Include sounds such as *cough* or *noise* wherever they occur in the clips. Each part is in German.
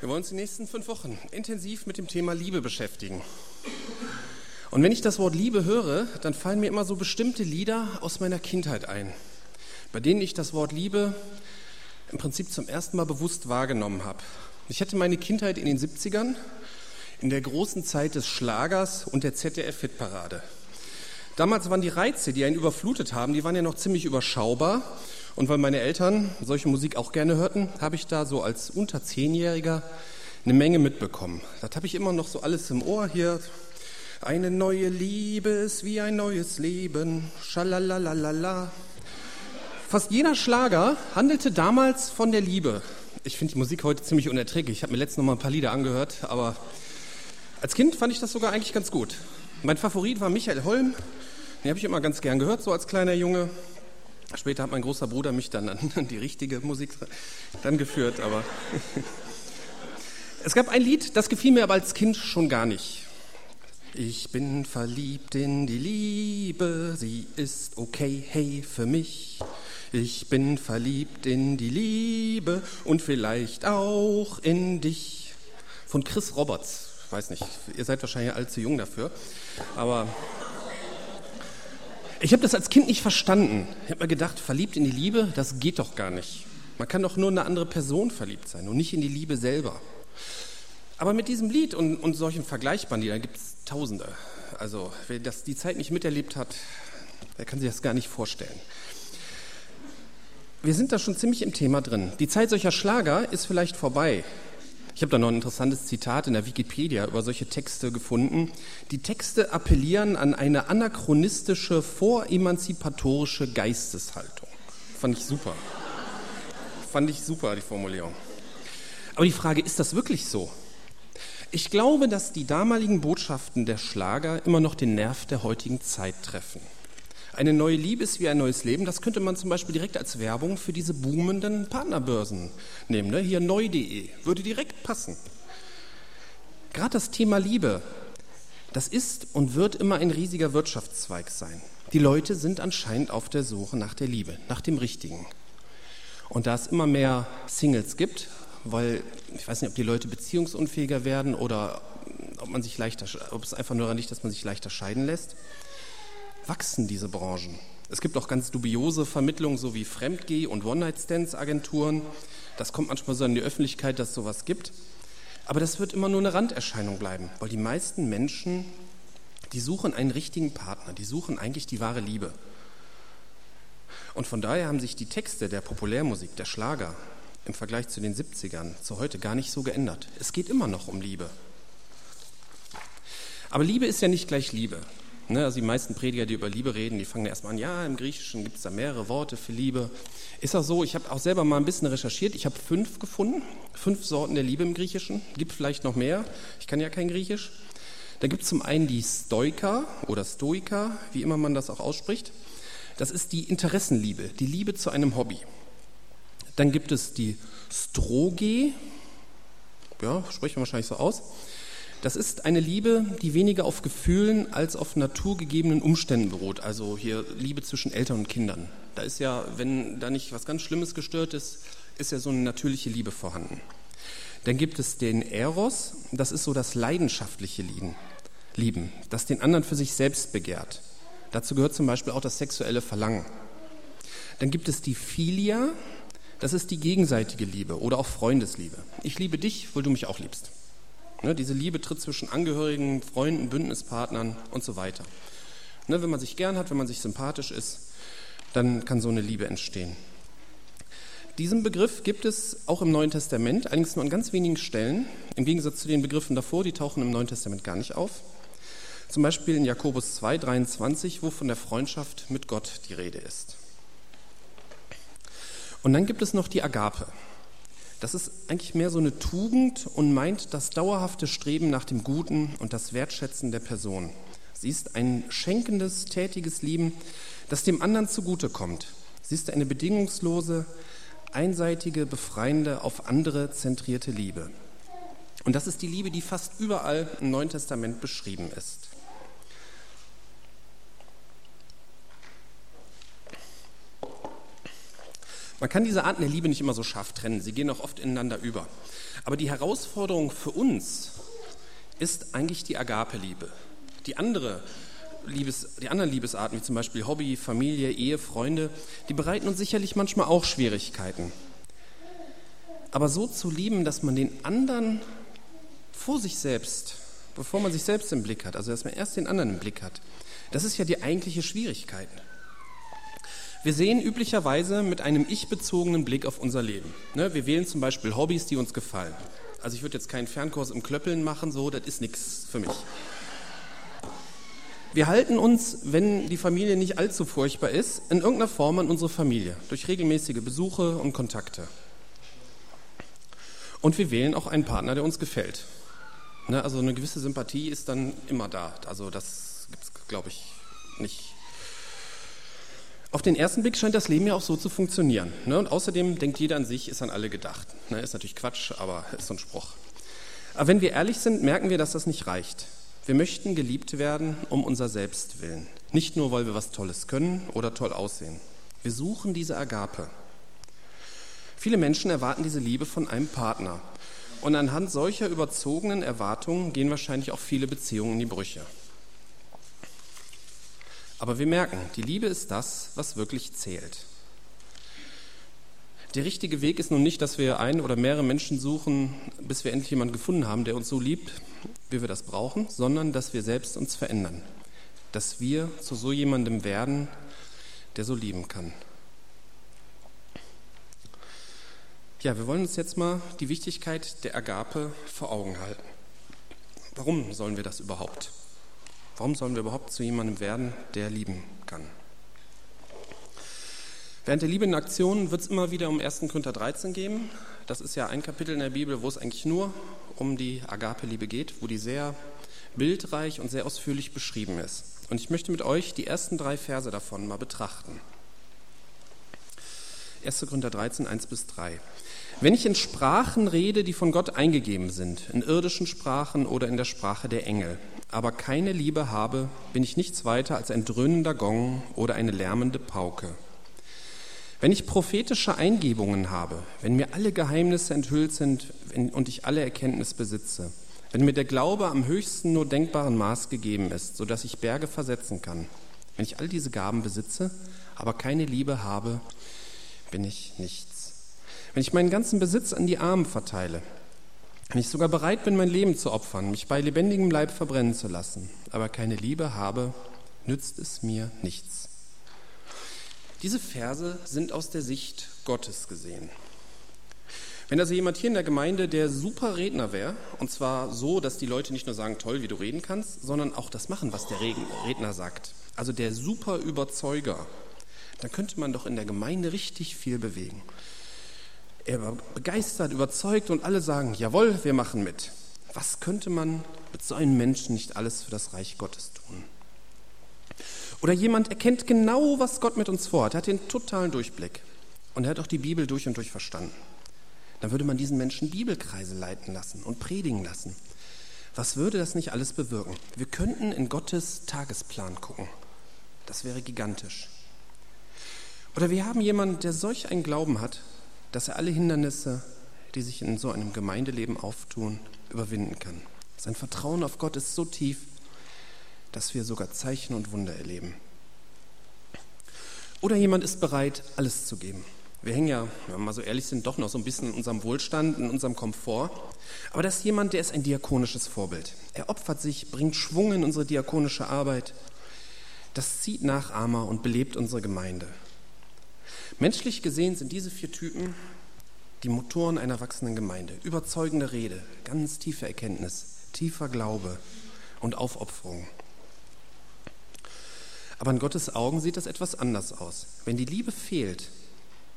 Wir wollen uns die nächsten fünf Wochen intensiv mit dem Thema Liebe beschäftigen. Und wenn ich das Wort Liebe höre, dann fallen mir immer so bestimmte Lieder aus meiner Kindheit ein, bei denen ich das Wort Liebe im Prinzip zum ersten Mal bewusst wahrgenommen habe. Ich hatte meine Kindheit in den 70ern, in der großen Zeit des Schlagers und der ZDF-Hitparade. Damals waren die Reize, die einen überflutet haben, die waren ja noch ziemlich überschaubar. Und weil meine Eltern solche Musik auch gerne hörten, habe ich da so als unter Zehnjähriger eine Menge mitbekommen. Das habe ich immer noch so alles im Ohr hier. Eine neue Liebe ist wie ein neues Leben. Schalalalala. Fast jeder Schlager handelte damals von der Liebe. Ich finde die Musik heute ziemlich unerträglich. Ich habe mir letztens noch mal ein paar Lieder angehört, aber als Kind fand ich das sogar eigentlich ganz gut. Mein Favorit war Michael Holm. Den habe ich immer ganz gern gehört, so als kleiner Junge. Später hat mein großer Bruder mich dann an die richtige Musik dann geführt, aber es gab ein Lied, das gefiel mir aber als Kind schon gar nicht. Ich bin verliebt in die Liebe, sie ist okay, hey für mich. Ich bin verliebt in die Liebe und vielleicht auch in dich. Von Chris Roberts. Ich weiß nicht, ihr seid wahrscheinlich allzu jung dafür, aber ich habe das als Kind nicht verstanden. Ich habe mir gedacht, verliebt in die Liebe, das geht doch gar nicht. Man kann doch nur in eine andere Person verliebt sein und nicht in die Liebe selber. Aber mit diesem Lied und, und solchen vergleichbaren Liedern gibt es Tausende. Also wer das die Zeit nicht miterlebt hat, der kann sich das gar nicht vorstellen. Wir sind da schon ziemlich im Thema drin. Die Zeit solcher Schlager ist vielleicht vorbei. Ich habe da noch ein interessantes Zitat in der Wikipedia über solche Texte gefunden. Die Texte appellieren an eine anachronistische, voremanzipatorische Geisteshaltung. Fand ich super. Fand ich super, die Formulierung. Aber die Frage, ist das wirklich so? Ich glaube, dass die damaligen Botschaften der Schlager immer noch den Nerv der heutigen Zeit treffen. Eine neue Liebe ist wie ein neues Leben. Das könnte man zum Beispiel direkt als Werbung für diese boomenden Partnerbörsen nehmen. Ne? Hier neu.de würde direkt passen. Gerade das Thema Liebe, das ist und wird immer ein riesiger Wirtschaftszweig sein. Die Leute sind anscheinend auf der Suche nach der Liebe, nach dem Richtigen. Und da es immer mehr Singles gibt, weil ich weiß nicht, ob die Leute beziehungsunfähiger werden oder ob man sich leichter, ob es einfach nur daran liegt, dass man sich leichter scheiden lässt wachsen diese Branchen. Es gibt auch ganz dubiose Vermittlungen, so wie Fremdgeh- und One-Night-Stands-Agenturen. Das kommt manchmal so in die Öffentlichkeit, dass es sowas gibt. Aber das wird immer nur eine Randerscheinung bleiben, weil die meisten Menschen, die suchen einen richtigen Partner, die suchen eigentlich die wahre Liebe. Und von daher haben sich die Texte der Populärmusik, der Schlager, im Vergleich zu den 70ern, zu heute gar nicht so geändert. Es geht immer noch um Liebe. Aber Liebe ist ja nicht gleich Liebe. Ne, also die meisten Prediger, die über Liebe reden, die fangen erstmal an, ja, im Griechischen gibt es da mehrere Worte für Liebe. Ist auch so, ich habe auch selber mal ein bisschen recherchiert, ich habe fünf gefunden, fünf Sorten der Liebe im Griechischen, gibt vielleicht noch mehr, ich kann ja kein Griechisch. Da gibt es zum einen die Stoika oder Stoika, wie immer man das auch ausspricht. Das ist die Interessenliebe, die Liebe zu einem Hobby. Dann gibt es die Stroge, ja, spricht man wahrscheinlich so aus. Das ist eine Liebe, die weniger auf Gefühlen als auf naturgegebenen Umständen beruht. Also hier Liebe zwischen Eltern und Kindern. Da ist ja, wenn da nicht was ganz Schlimmes gestört ist, ist ja so eine natürliche Liebe vorhanden. Dann gibt es den Eros, das ist so das leidenschaftliche Lieben, das den anderen für sich selbst begehrt. Dazu gehört zum Beispiel auch das sexuelle Verlangen. Dann gibt es die Philia, das ist die gegenseitige Liebe oder auch Freundesliebe. Ich liebe dich, weil du mich auch liebst. Ne, diese Liebe tritt zwischen Angehörigen, Freunden, Bündnispartnern und so weiter. Ne, wenn man sich gern hat, wenn man sich sympathisch ist, dann kann so eine Liebe entstehen. Diesen Begriff gibt es auch im Neuen Testament, allerdings nur an ganz wenigen Stellen. Im Gegensatz zu den Begriffen davor, die tauchen im Neuen Testament gar nicht auf. Zum Beispiel in Jakobus 2, 23, wo von der Freundschaft mit Gott die Rede ist. Und dann gibt es noch die Agape. Das ist eigentlich mehr so eine Tugend und meint das dauerhafte Streben nach dem Guten und das Wertschätzen der Person. Sie ist ein schenkendes, tätiges Lieben, das dem anderen zugutekommt. Sie ist eine bedingungslose, einseitige, befreiende, auf andere zentrierte Liebe. Und das ist die Liebe, die fast überall im Neuen Testament beschrieben ist. Man kann diese Arten der Liebe nicht immer so scharf trennen, sie gehen auch oft ineinander über. Aber die Herausforderung für uns ist eigentlich die Agape-Liebe. Die, andere Liebes, die anderen Liebesarten, wie zum Beispiel Hobby, Familie, Ehe, Freunde, die bereiten uns sicherlich manchmal auch Schwierigkeiten. Aber so zu lieben, dass man den anderen vor sich selbst, bevor man sich selbst im Blick hat, also dass man erst den anderen im Blick hat, das ist ja die eigentliche Schwierigkeit. Wir sehen üblicherweise mit einem ich-bezogenen Blick auf unser Leben. Ne, wir wählen zum Beispiel Hobbys, die uns gefallen. Also ich würde jetzt keinen Fernkurs im Klöppeln machen, so, das ist nichts für mich. Wir halten uns, wenn die Familie nicht allzu furchtbar ist, in irgendeiner Form an unsere Familie, durch regelmäßige Besuche und Kontakte. Und wir wählen auch einen Partner, der uns gefällt. Ne, also eine gewisse Sympathie ist dann immer da. Also das gibt es, glaube ich, nicht. Auf den ersten Blick scheint das Leben ja auch so zu funktionieren. Ne? Und außerdem denkt jeder an sich, ist an alle gedacht. Ne? Ist natürlich Quatsch, aber ist so ein Spruch. Aber wenn wir ehrlich sind, merken wir, dass das nicht reicht. Wir möchten geliebt werden um unser Selbst willen. Nicht nur, weil wir was Tolles können oder toll aussehen. Wir suchen diese Agape. Viele Menschen erwarten diese Liebe von einem Partner. Und anhand solcher überzogenen Erwartungen gehen wahrscheinlich auch viele Beziehungen in die Brüche. Aber wir merken, die Liebe ist das, was wirklich zählt. Der richtige Weg ist nun nicht, dass wir ein oder mehrere Menschen suchen, bis wir endlich jemanden gefunden haben, der uns so liebt, wie wir das brauchen, sondern dass wir selbst uns verändern. Dass wir zu so jemandem werden, der so lieben kann. Ja, wir wollen uns jetzt mal die Wichtigkeit der Agape vor Augen halten. Warum sollen wir das überhaupt? Warum sollen wir überhaupt zu jemandem werden, der lieben kann? Während der Liebe in Aktion wird es immer wieder um 1. Korinther 13 gehen. Das ist ja ein Kapitel in der Bibel, wo es eigentlich nur um die Agape-Liebe geht, wo die sehr bildreich und sehr ausführlich beschrieben ist. Und ich möchte mit euch die ersten drei Verse davon mal betrachten. 1. Korinther 13, 1 bis 3. Wenn ich in Sprachen rede, die von Gott eingegeben sind, in irdischen Sprachen oder in der Sprache der Engel, aber keine Liebe habe, bin ich nichts weiter als ein dröhnender Gong oder eine lärmende Pauke. Wenn ich prophetische Eingebungen habe, wenn mir alle Geheimnisse enthüllt sind und ich alle Erkenntnis besitze, wenn mir der Glaube am höchsten nur denkbaren Maß gegeben ist, so dass ich Berge versetzen kann, wenn ich all diese Gaben besitze, aber keine Liebe habe, bin ich nichts. Wenn ich meinen ganzen Besitz an die Armen verteile, wenn ich sogar bereit bin, mein Leben zu opfern, mich bei lebendigem Leib verbrennen zu lassen, aber keine Liebe habe, nützt es mir nichts. Diese Verse sind aus der Sicht Gottes gesehen. Wenn also jemand hier in der Gemeinde der super Redner wäre, und zwar so, dass die Leute nicht nur sagen, toll, wie du reden kannst, sondern auch das machen, was der Redner sagt, also der super Überzeuger, dann könnte man doch in der Gemeinde richtig viel bewegen er war begeistert, überzeugt und alle sagen, jawohl, wir machen mit. Was könnte man mit so einem Menschen nicht alles für das Reich Gottes tun? Oder jemand erkennt genau, was Gott mit uns vorhat, er hat den totalen Durchblick und er hat auch die Bibel durch und durch verstanden. Dann würde man diesen Menschen Bibelkreise leiten lassen und predigen lassen. Was würde das nicht alles bewirken? Wir könnten in Gottes Tagesplan gucken. Das wäre gigantisch. Oder wir haben jemanden, der solch einen Glauben hat, dass er alle Hindernisse, die sich in so einem Gemeindeleben auftun, überwinden kann. Sein Vertrauen auf Gott ist so tief, dass wir sogar Zeichen und Wunder erleben. Oder jemand ist bereit, alles zu geben. Wir hängen ja, wenn wir mal so ehrlich sind, doch noch so ein bisschen in unserem Wohlstand, in unserem Komfort. Aber das ist jemand, der ist ein diakonisches Vorbild. Er opfert sich, bringt Schwung in unsere diakonische Arbeit. Das zieht Nachahmer und belebt unsere Gemeinde. Menschlich gesehen sind diese vier Typen die Motoren einer wachsenden Gemeinde. Überzeugende Rede, ganz tiefe Erkenntnis, tiefer Glaube und Aufopferung. Aber in Gottes Augen sieht das etwas anders aus. Wenn die Liebe fehlt,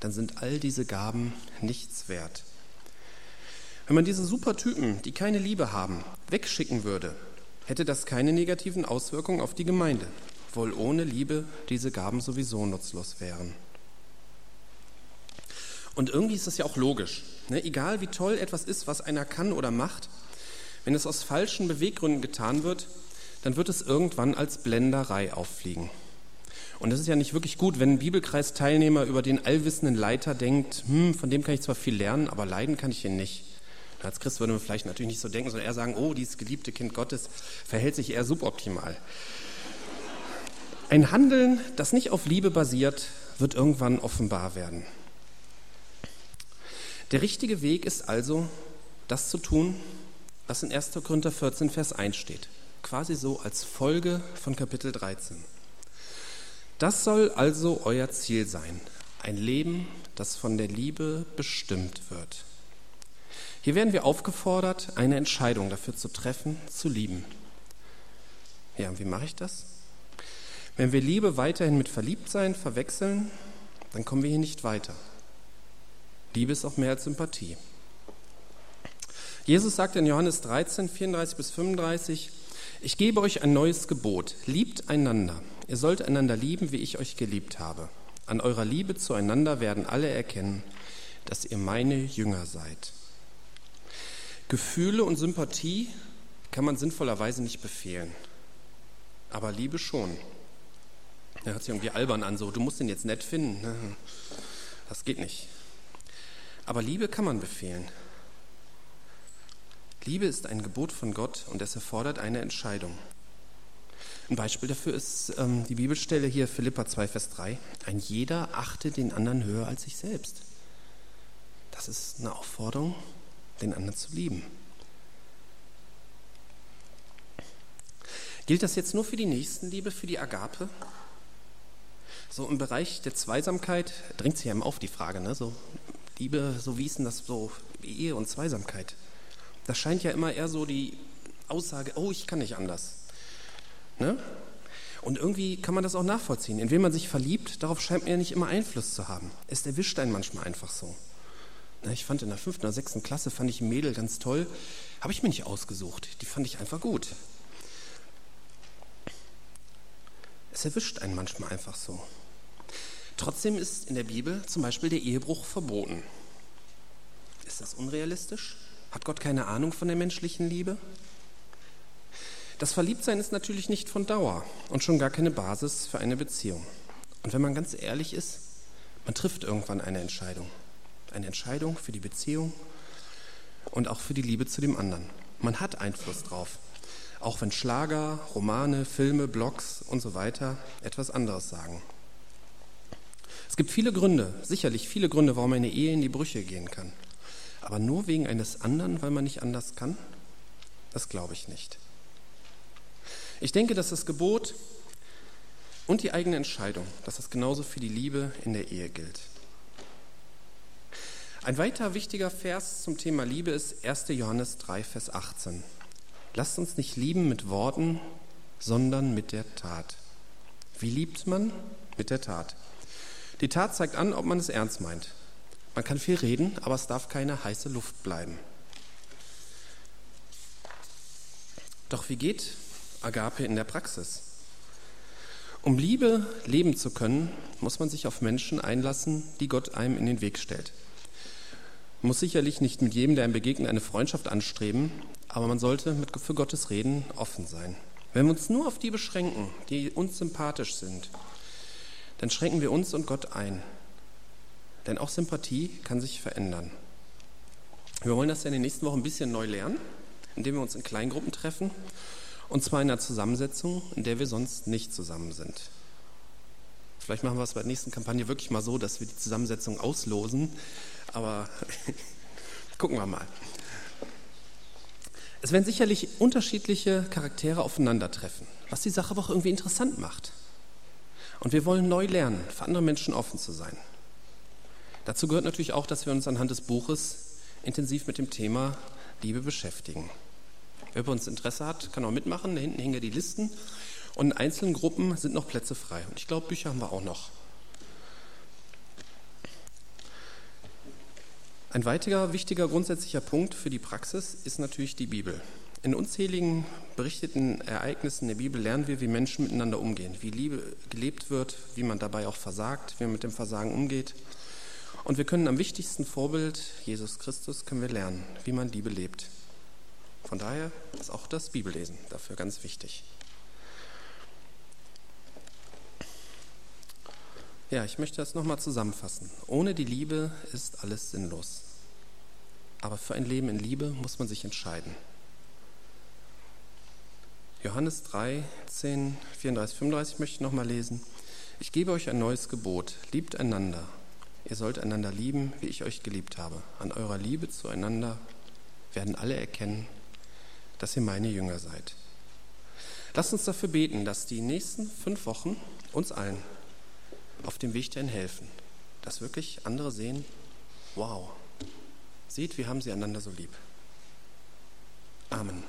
dann sind all diese Gaben nichts wert. Wenn man diese Supertypen, die keine Liebe haben, wegschicken würde, hätte das keine negativen Auswirkungen auf die Gemeinde, wohl ohne Liebe diese Gaben sowieso nutzlos wären. Und irgendwie ist das ja auch logisch. Ne? Egal wie toll etwas ist, was einer kann oder macht, wenn es aus falschen Beweggründen getan wird, dann wird es irgendwann als Blenderei auffliegen. Und es ist ja nicht wirklich gut, wenn ein Bibelkreisteilnehmer über den allwissenden Leiter denkt, hm, von dem kann ich zwar viel lernen, aber leiden kann ich ihn nicht. Als Christ würde man vielleicht natürlich nicht so denken, sondern eher sagen, oh, dieses geliebte Kind Gottes verhält sich eher suboptimal. Ein Handeln, das nicht auf Liebe basiert, wird irgendwann offenbar werden. Der richtige Weg ist also, das zu tun, was in 1. Korinther 14, Vers 1 steht. Quasi so als Folge von Kapitel 13. Das soll also euer Ziel sein. Ein Leben, das von der Liebe bestimmt wird. Hier werden wir aufgefordert, eine Entscheidung dafür zu treffen, zu lieben. Ja, und wie mache ich das? Wenn wir Liebe weiterhin mit Verliebtsein verwechseln, dann kommen wir hier nicht weiter. Liebe ist auch mehr als Sympathie. Jesus sagt in Johannes 13, 34 bis 35, ich gebe euch ein neues Gebot, liebt einander. Ihr sollt einander lieben, wie ich euch geliebt habe. An eurer Liebe zueinander werden alle erkennen, dass ihr meine Jünger seid. Gefühle und Sympathie kann man sinnvollerweise nicht befehlen, aber Liebe schon. Er hört sich irgendwie albern an, so, du musst ihn jetzt nett finden. Ne? Das geht nicht. Aber Liebe kann man befehlen. Liebe ist ein Gebot von Gott und es erfordert eine Entscheidung. Ein Beispiel dafür ist ähm, die Bibelstelle hier, Philippa 2, Vers 3. Ein jeder achte den anderen höher als sich selbst. Das ist eine Aufforderung, den anderen zu lieben. Gilt das jetzt nur für die Nächstenliebe, für die Agape? So im Bereich der Zweisamkeit drängt sich immer auf die Frage, ne? so Liebe, so wie ist denn das so, Ehe und Zweisamkeit? Das scheint ja immer eher so die Aussage, oh, ich kann nicht anders. Ne? Und irgendwie kann man das auch nachvollziehen. In wen man sich verliebt, darauf scheint man ja nicht immer Einfluss zu haben. Es erwischt einen manchmal einfach so. Ich fand in der fünften oder sechsten Klasse fand ich ein Mädel ganz toll. Habe ich mir nicht ausgesucht. Die fand ich einfach gut. Es erwischt einen manchmal einfach so. Trotzdem ist in der Bibel zum Beispiel der Ehebruch verboten. Ist das unrealistisch? Hat Gott keine Ahnung von der menschlichen Liebe? Das Verliebtsein ist natürlich nicht von Dauer und schon gar keine Basis für eine Beziehung. Und wenn man ganz ehrlich ist, man trifft irgendwann eine Entscheidung eine Entscheidung für die Beziehung und auch für die Liebe zu dem anderen. Man hat Einfluss drauf, auch wenn Schlager, Romane, Filme, Blogs und so weiter etwas anderes sagen. Es gibt viele Gründe, sicherlich viele Gründe, warum eine Ehe in die Brüche gehen kann. Aber nur wegen eines anderen, weil man nicht anders kann? Das glaube ich nicht. Ich denke, dass das Gebot und die eigene Entscheidung, dass das genauso für die Liebe in der Ehe gilt. Ein weiter wichtiger Vers zum Thema Liebe ist 1. Johannes 3, Vers 18. Lasst uns nicht lieben mit Worten, sondern mit der Tat. Wie liebt man? Mit der Tat. Die Tat zeigt an, ob man es ernst meint. Man kann viel reden, aber es darf keine heiße Luft bleiben. Doch wie geht Agape in der Praxis? Um Liebe leben zu können, muss man sich auf Menschen einlassen, die Gott einem in den Weg stellt. Man muss sicherlich nicht mit jedem, der einem begegnet, eine Freundschaft anstreben, aber man sollte mit, für Gottes Reden offen sein. Wenn wir uns nur auf die beschränken, die uns sympathisch sind, dann schränken wir uns und Gott ein. Denn auch Sympathie kann sich verändern. Wir wollen das ja in den nächsten Wochen ein bisschen neu lernen, indem wir uns in Kleingruppen treffen, und zwar in einer Zusammensetzung, in der wir sonst nicht zusammen sind. Vielleicht machen wir es bei der nächsten Kampagne wirklich mal so, dass wir die Zusammensetzung auslosen aber *laughs* gucken wir mal. Es werden sicherlich unterschiedliche Charaktere aufeinandertreffen, was die Sache aber auch irgendwie interessant macht. Und wir wollen neu lernen, für andere Menschen offen zu sein. Dazu gehört natürlich auch, dass wir uns anhand des Buches intensiv mit dem Thema Liebe beschäftigen. Wer bei uns Interesse hat, kann auch mitmachen. Da hinten hängen ja die Listen. Und in einzelnen Gruppen sind noch Plätze frei. Und ich glaube, Bücher haben wir auch noch. Ein weiterer wichtiger grundsätzlicher Punkt für die Praxis ist natürlich die Bibel. In unzähligen berichteten Ereignissen der Bibel lernen wir, wie Menschen miteinander umgehen, wie Liebe gelebt wird, wie man dabei auch versagt, wie man mit dem Versagen umgeht. Und wir können am wichtigsten Vorbild, Jesus Christus, können wir lernen, wie man Liebe lebt. Von daher ist auch das Bibellesen dafür ganz wichtig. Ja, ich möchte das nochmal zusammenfassen. Ohne die Liebe ist alles sinnlos. Aber für ein Leben in Liebe muss man sich entscheiden. Johannes 3, 10, 34, 35 möchte ich nochmal lesen. Ich gebe euch ein neues Gebot. Liebt einander. Ihr sollt einander lieben, wie ich euch geliebt habe. An eurer Liebe zueinander werden alle erkennen, dass ihr meine Jünger seid. Lasst uns dafür beten, dass die nächsten fünf Wochen uns allen auf dem Weg dahin helfen, dass wirklich andere sehen, wow, seht, wir haben sie einander so lieb. Amen.